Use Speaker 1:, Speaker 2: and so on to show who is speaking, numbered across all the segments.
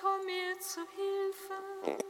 Speaker 1: Komm mir zu Hilfe.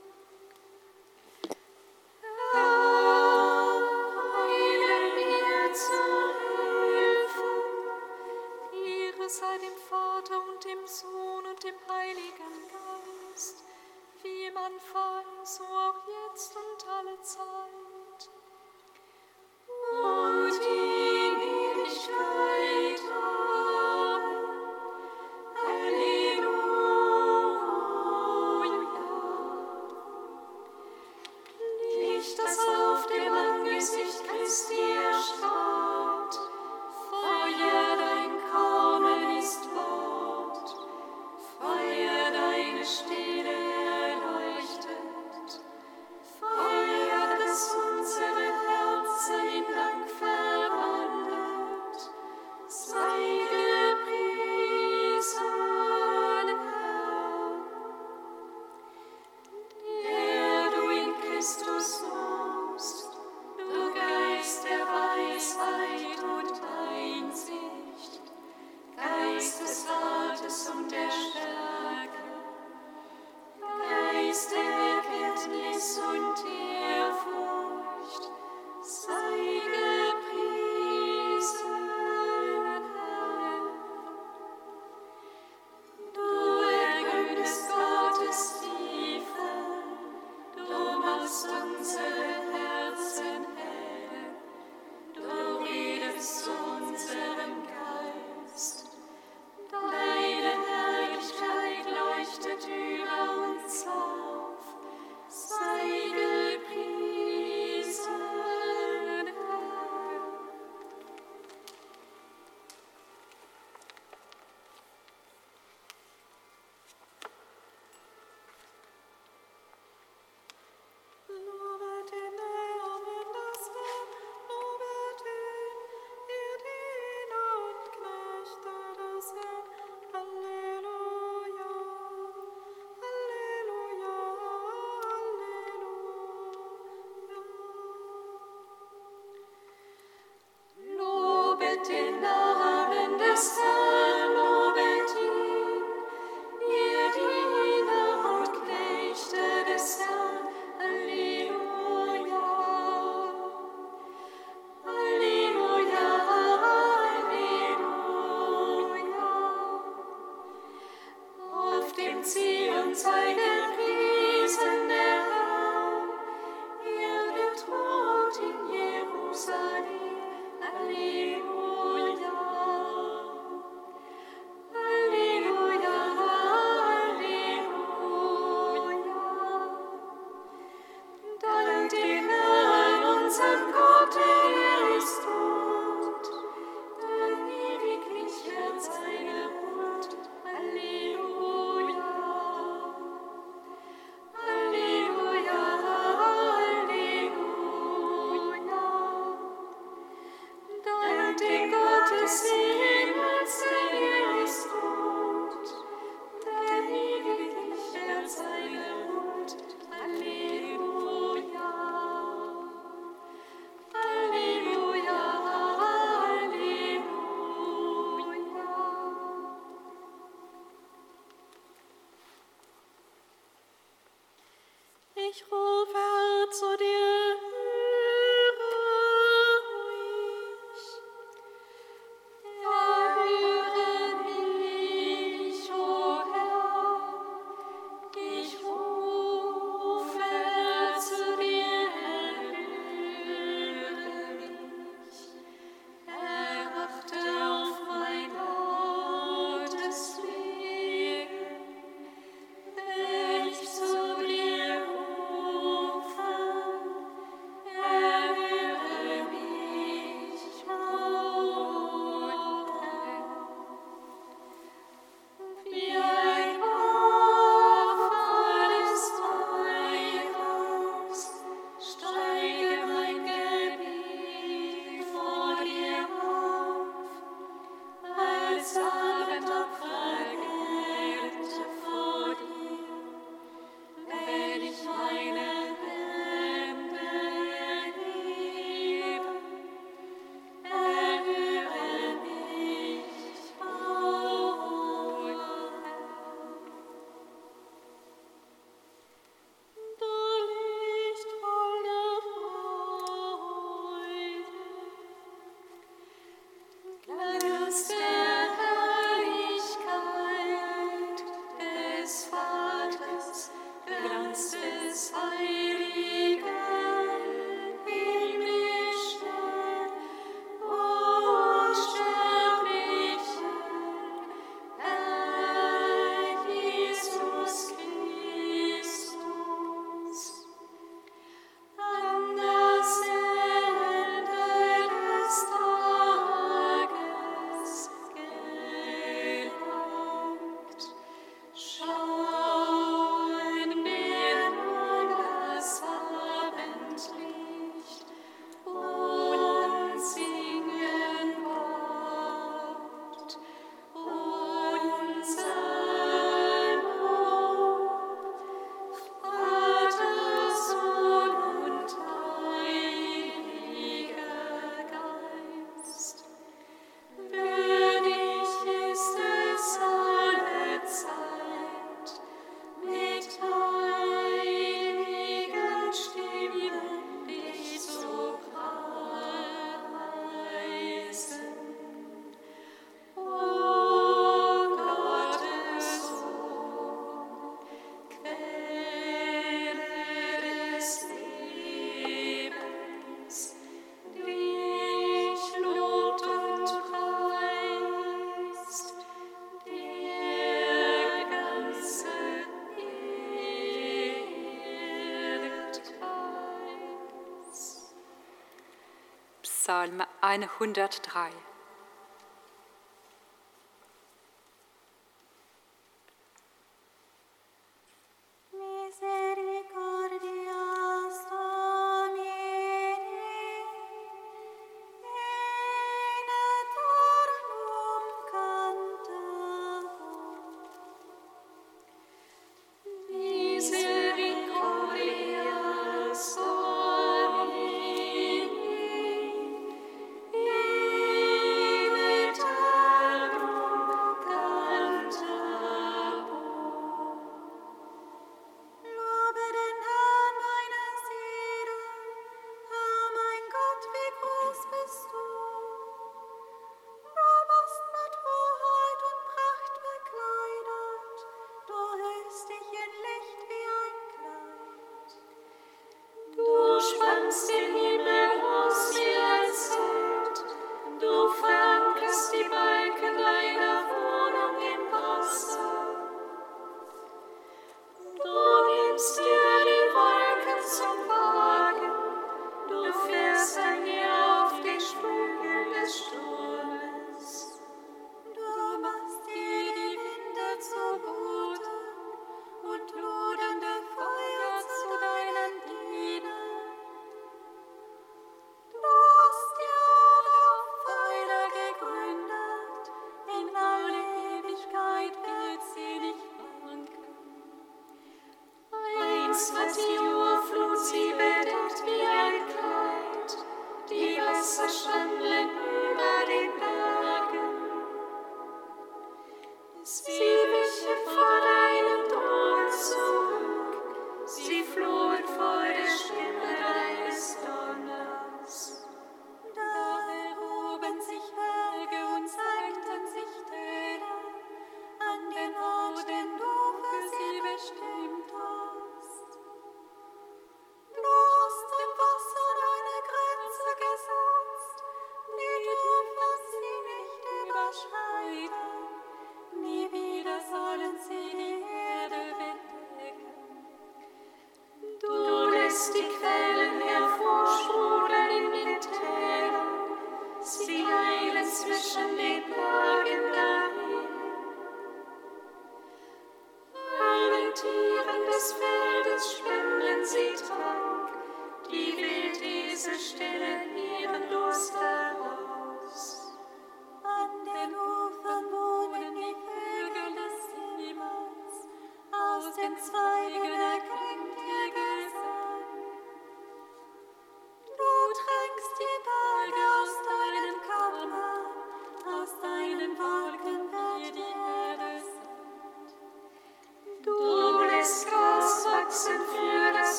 Speaker 1: Psalm 103.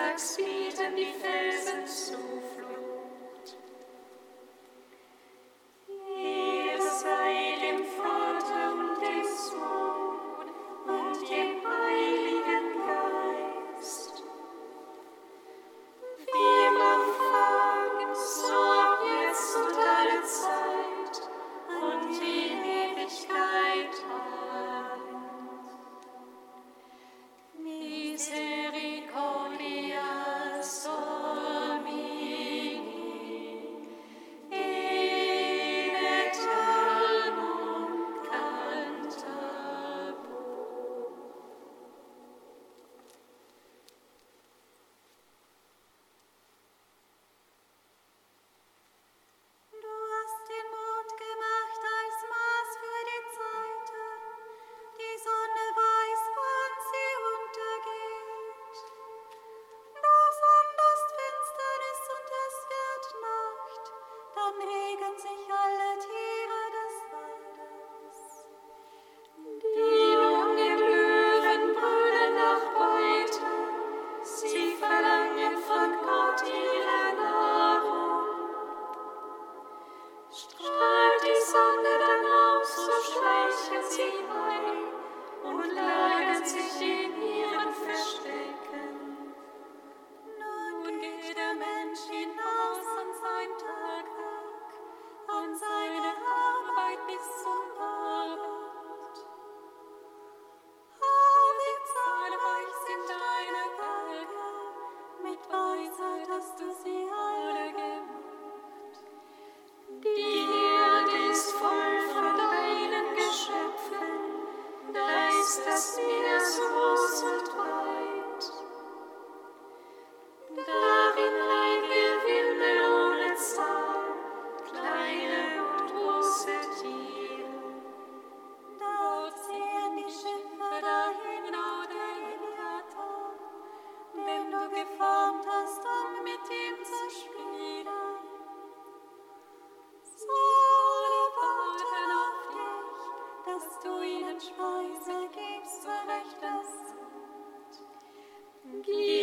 Speaker 1: mittags bieten die Felsen zu.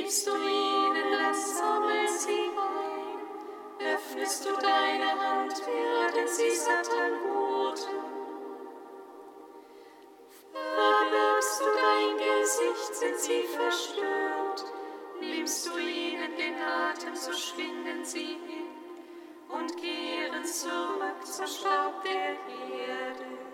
Speaker 1: Gibst du ihnen Land, sammeln sie ein. Öffnest du deine Hand, werden sie Satan an Guten. Verbirgst du dein Gesicht, sind sie verstört. Nimmst du ihnen den Atem, so schwinden sie hin und kehren zurück zum Staub der
Speaker 2: Erde.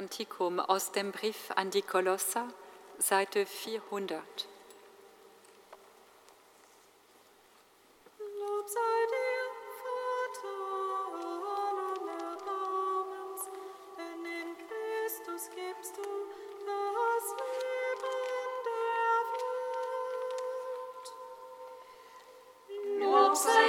Speaker 1: Kantikum aus dem Brief an die Kolosser, Seite 400. Lob sei dir, Vater in Christus gibst du das Leben der Welt.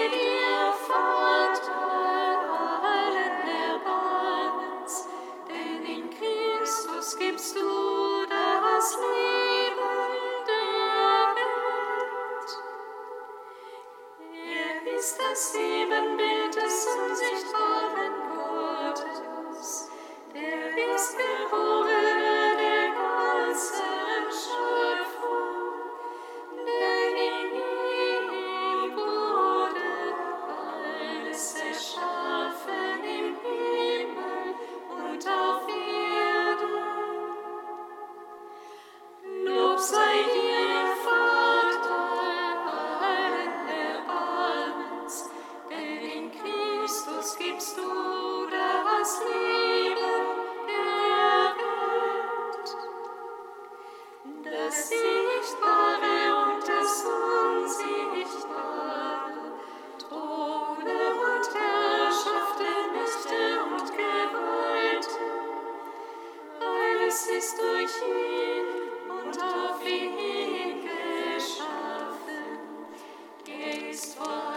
Speaker 1: Geist vor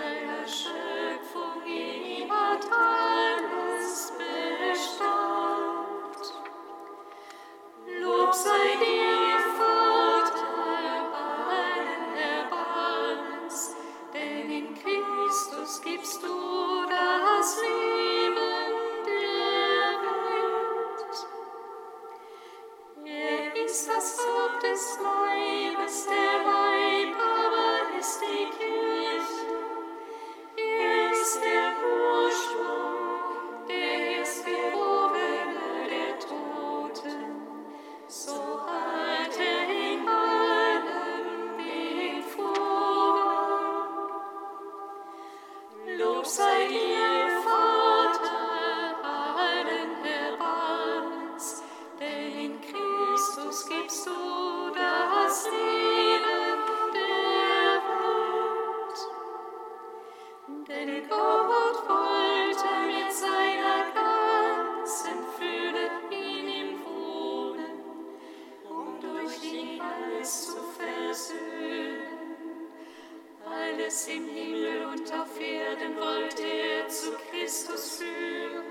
Speaker 1: alles im Himmel und auf Erden wollte er zu Christus führen,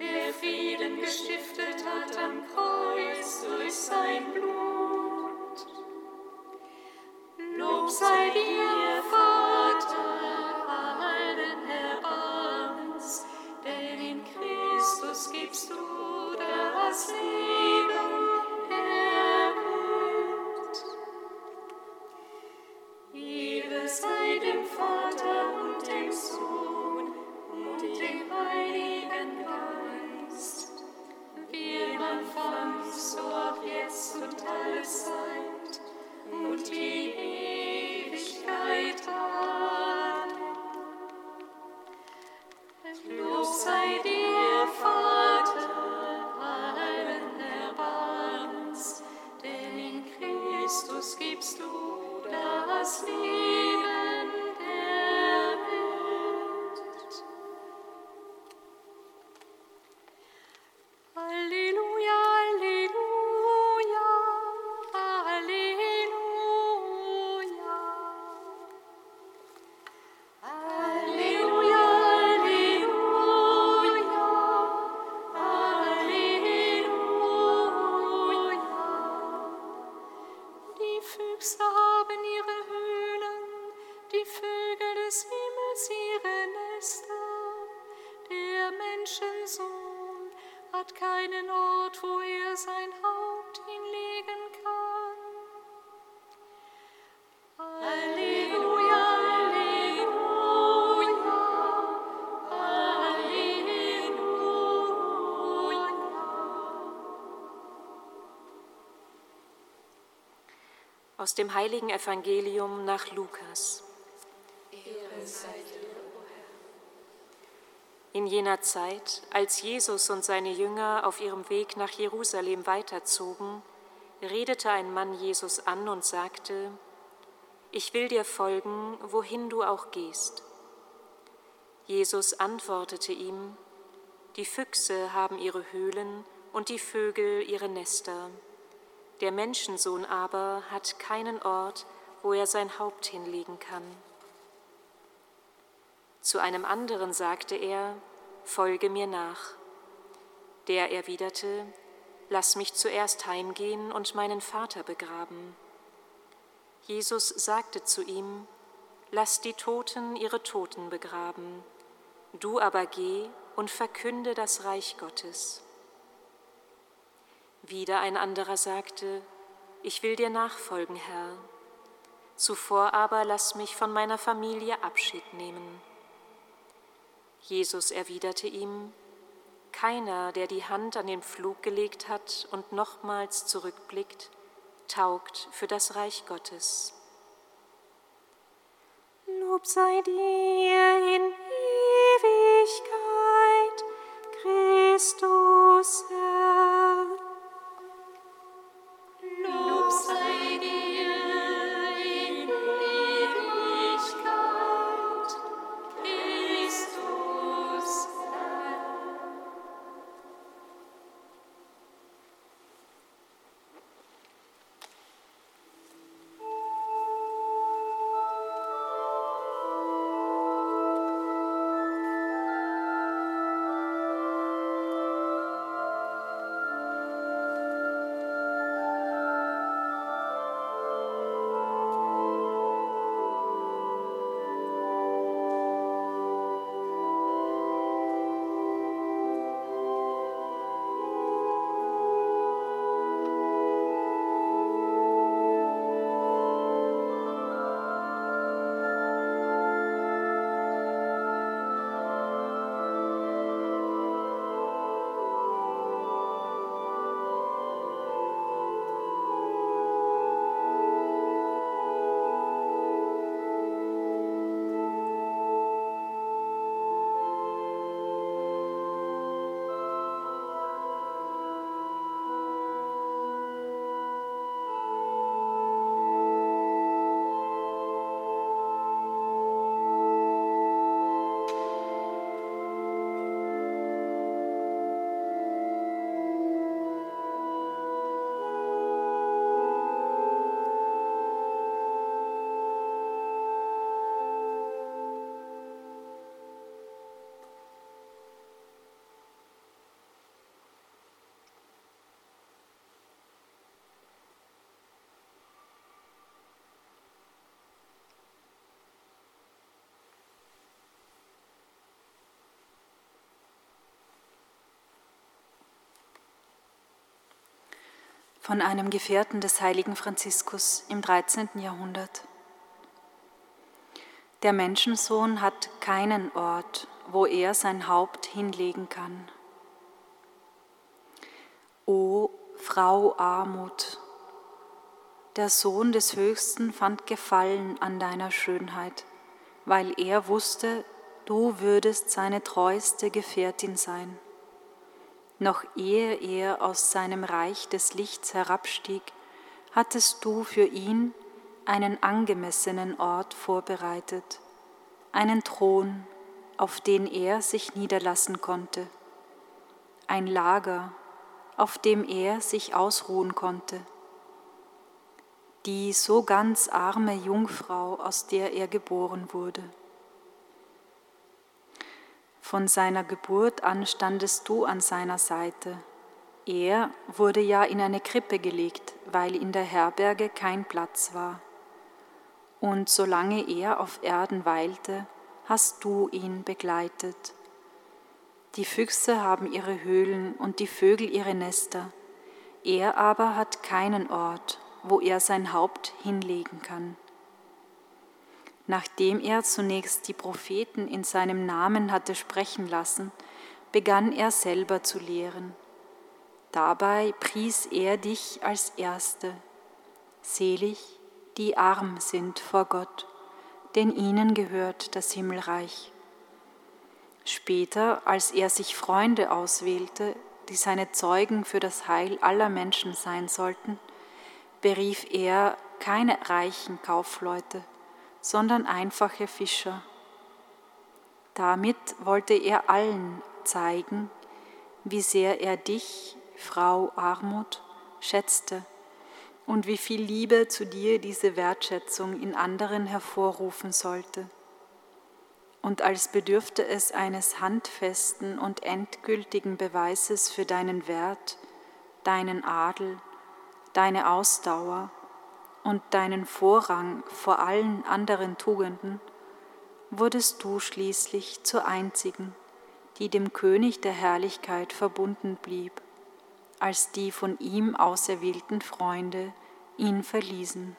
Speaker 1: der Frieden gestiftet hat am Kreuz durch sein Blut.
Speaker 2: Aus dem heiligen Evangelium nach Lukas. In jener Zeit, als Jesus und seine Jünger auf ihrem Weg nach Jerusalem weiterzogen, redete ein Mann Jesus an und sagte, Ich will dir folgen, wohin du auch gehst. Jesus antwortete ihm, Die Füchse haben ihre Höhlen und die Vögel ihre Nester der Menschensohn aber hat keinen Ort, wo er sein Haupt hinlegen kann. Zu einem anderen sagte er, Folge mir nach. Der erwiderte, Lass mich zuerst heimgehen und meinen Vater begraben. Jesus sagte zu ihm, Lass die Toten ihre Toten begraben, du aber geh und verkünde das Reich Gottes. Wieder ein anderer sagte, ich will dir nachfolgen, Herr. Zuvor aber lass mich von meiner Familie Abschied nehmen. Jesus erwiderte ihm, keiner, der die Hand an den Pflug gelegt hat und nochmals zurückblickt, taugt für das Reich Gottes.
Speaker 1: Lob sei dir in Ewigkeit, Christus Herr.
Speaker 3: Von einem Gefährten des heiligen Franziskus im 13. Jahrhundert. Der Menschensohn hat keinen Ort, wo er sein Haupt hinlegen kann. O Frau Armut, der Sohn des Höchsten fand Gefallen an deiner Schönheit, weil er wusste, du würdest seine treueste Gefährtin sein. Noch ehe er aus seinem Reich des Lichts herabstieg, hattest du für ihn einen angemessenen Ort vorbereitet, einen Thron, auf den er sich niederlassen konnte, ein Lager, auf dem er sich ausruhen konnte. Die so ganz arme Jungfrau, aus der er geboren wurde. Von seiner Geburt an standest du an seiner Seite. Er wurde ja in eine Krippe gelegt, weil in der Herberge kein Platz war. Und solange er auf Erden weilte, hast du ihn begleitet. Die Füchse haben ihre Höhlen und die Vögel ihre Nester. Er aber hat keinen Ort, wo er sein Haupt hinlegen kann. Nachdem er zunächst die Propheten in seinem Namen hatte sprechen lassen, begann er selber zu lehren. Dabei pries er dich als Erste. Selig, die arm sind vor Gott, denn ihnen gehört das Himmelreich. Später, als er sich Freunde auswählte, die seine Zeugen für das Heil aller Menschen sein sollten, berief er keine reichen Kaufleute, sondern einfache Fischer. Damit wollte er allen zeigen, wie sehr er dich, Frau Armut, schätzte und wie viel Liebe zu dir diese Wertschätzung in anderen hervorrufen sollte. Und als bedürfte es eines handfesten und endgültigen Beweises für deinen Wert, deinen Adel, deine Ausdauer und deinen Vorrang vor allen anderen Tugenden, wurdest du schließlich zur einzigen, die dem König der Herrlichkeit verbunden blieb, als die von ihm auserwählten Freunde ihn verließen.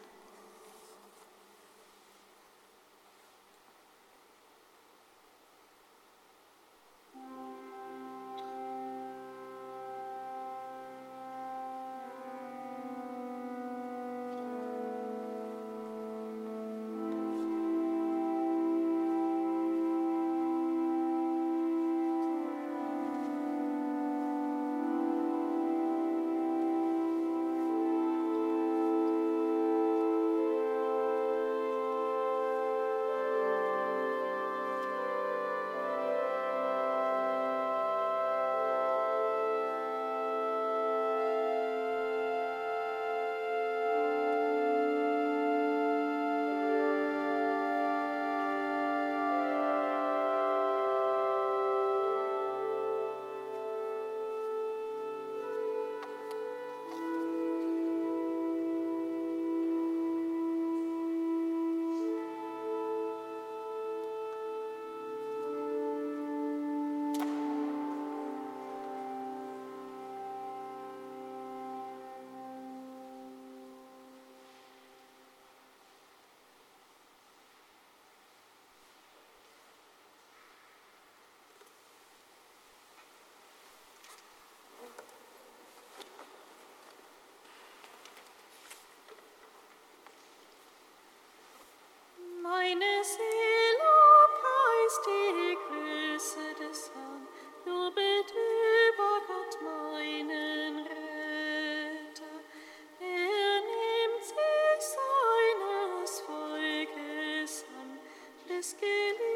Speaker 1: Des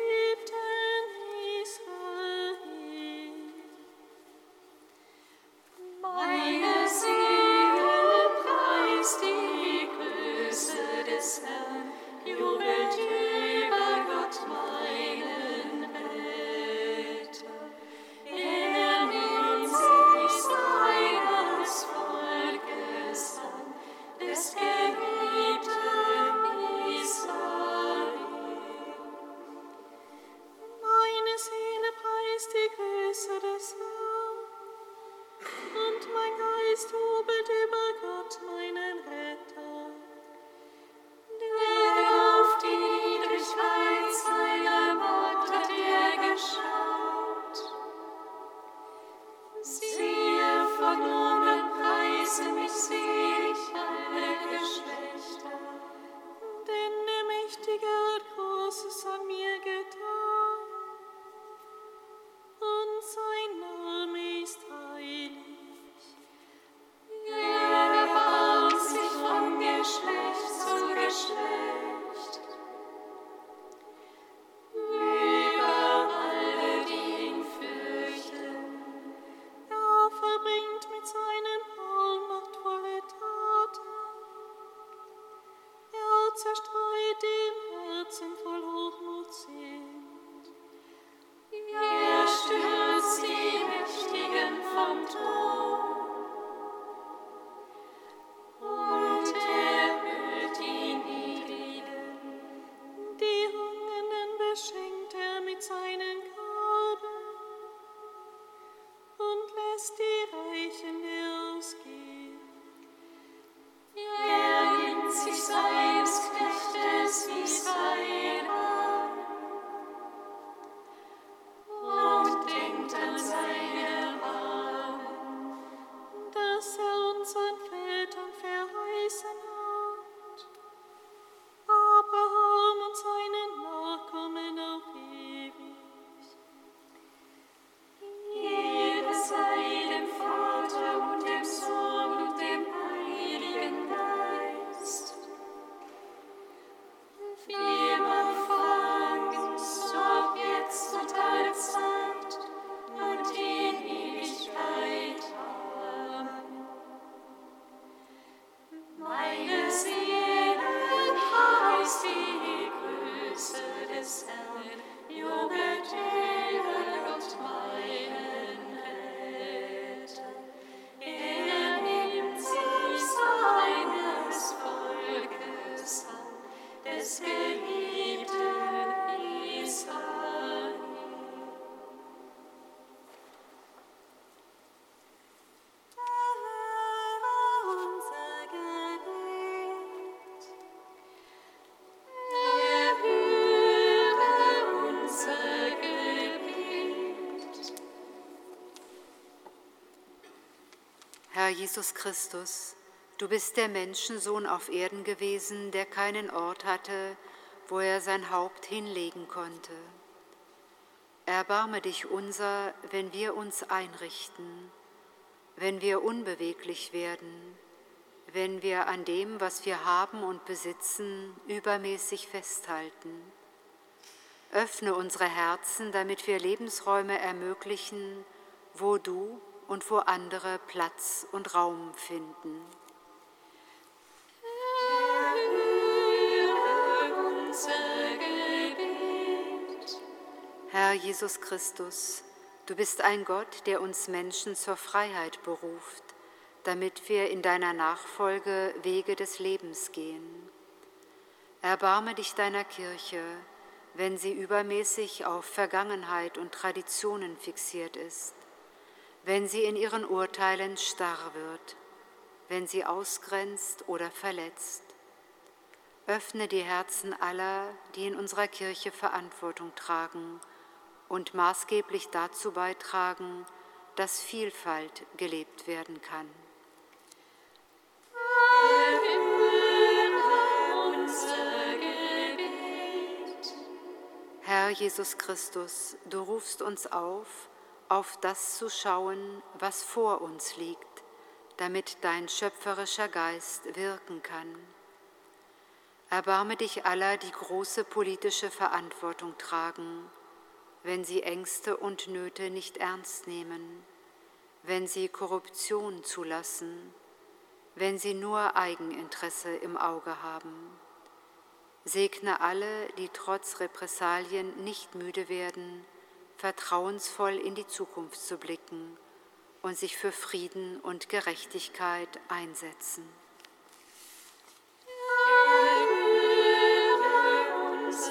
Speaker 4: Jesus Christus, du bist der Menschensohn auf Erden gewesen, der keinen Ort hatte, wo er sein Haupt hinlegen konnte. Erbarme dich unser, wenn wir uns einrichten, wenn wir unbeweglich werden, wenn wir an dem, was wir haben und besitzen, übermäßig festhalten. Öffne unsere Herzen, damit wir Lebensräume ermöglichen, wo du, und wo andere Platz und Raum finden. Herr Jesus Christus, du bist ein Gott, der uns Menschen zur Freiheit beruft, damit wir in deiner Nachfolge Wege des Lebens gehen. Erbarme dich deiner Kirche, wenn sie übermäßig auf Vergangenheit und Traditionen fixiert ist wenn sie in ihren Urteilen starr wird, wenn sie ausgrenzt oder verletzt. Öffne die Herzen aller, die in unserer Kirche Verantwortung tragen und maßgeblich dazu beitragen, dass Vielfalt gelebt werden kann. Herr Jesus Christus, du rufst uns auf, auf das zu schauen, was vor uns liegt, damit dein schöpferischer Geist wirken kann. Erbarme dich aller, die große politische Verantwortung tragen, wenn sie Ängste und Nöte nicht ernst nehmen, wenn sie Korruption zulassen, wenn sie nur Eigeninteresse im Auge haben. Segne alle, die trotz Repressalien nicht müde werden, vertrauensvoll in die Zukunft zu blicken und sich für Frieden und Gerechtigkeit einsetzen. Erhöre uns.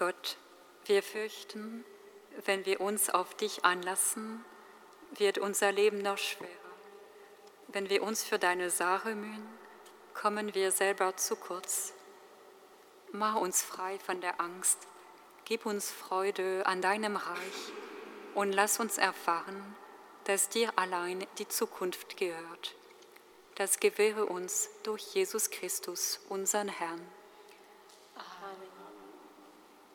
Speaker 5: Gott, wir fürchten, wenn wir uns auf dich anlassen, wird unser Leben noch schwerer. Wenn wir uns für deine Sache mühen, kommen wir selber zu kurz. Mach uns frei von der Angst, gib uns Freude an deinem Reich und lass uns erfahren, dass dir allein die Zukunft gehört. Das gewähre uns durch Jesus Christus, unseren Herrn.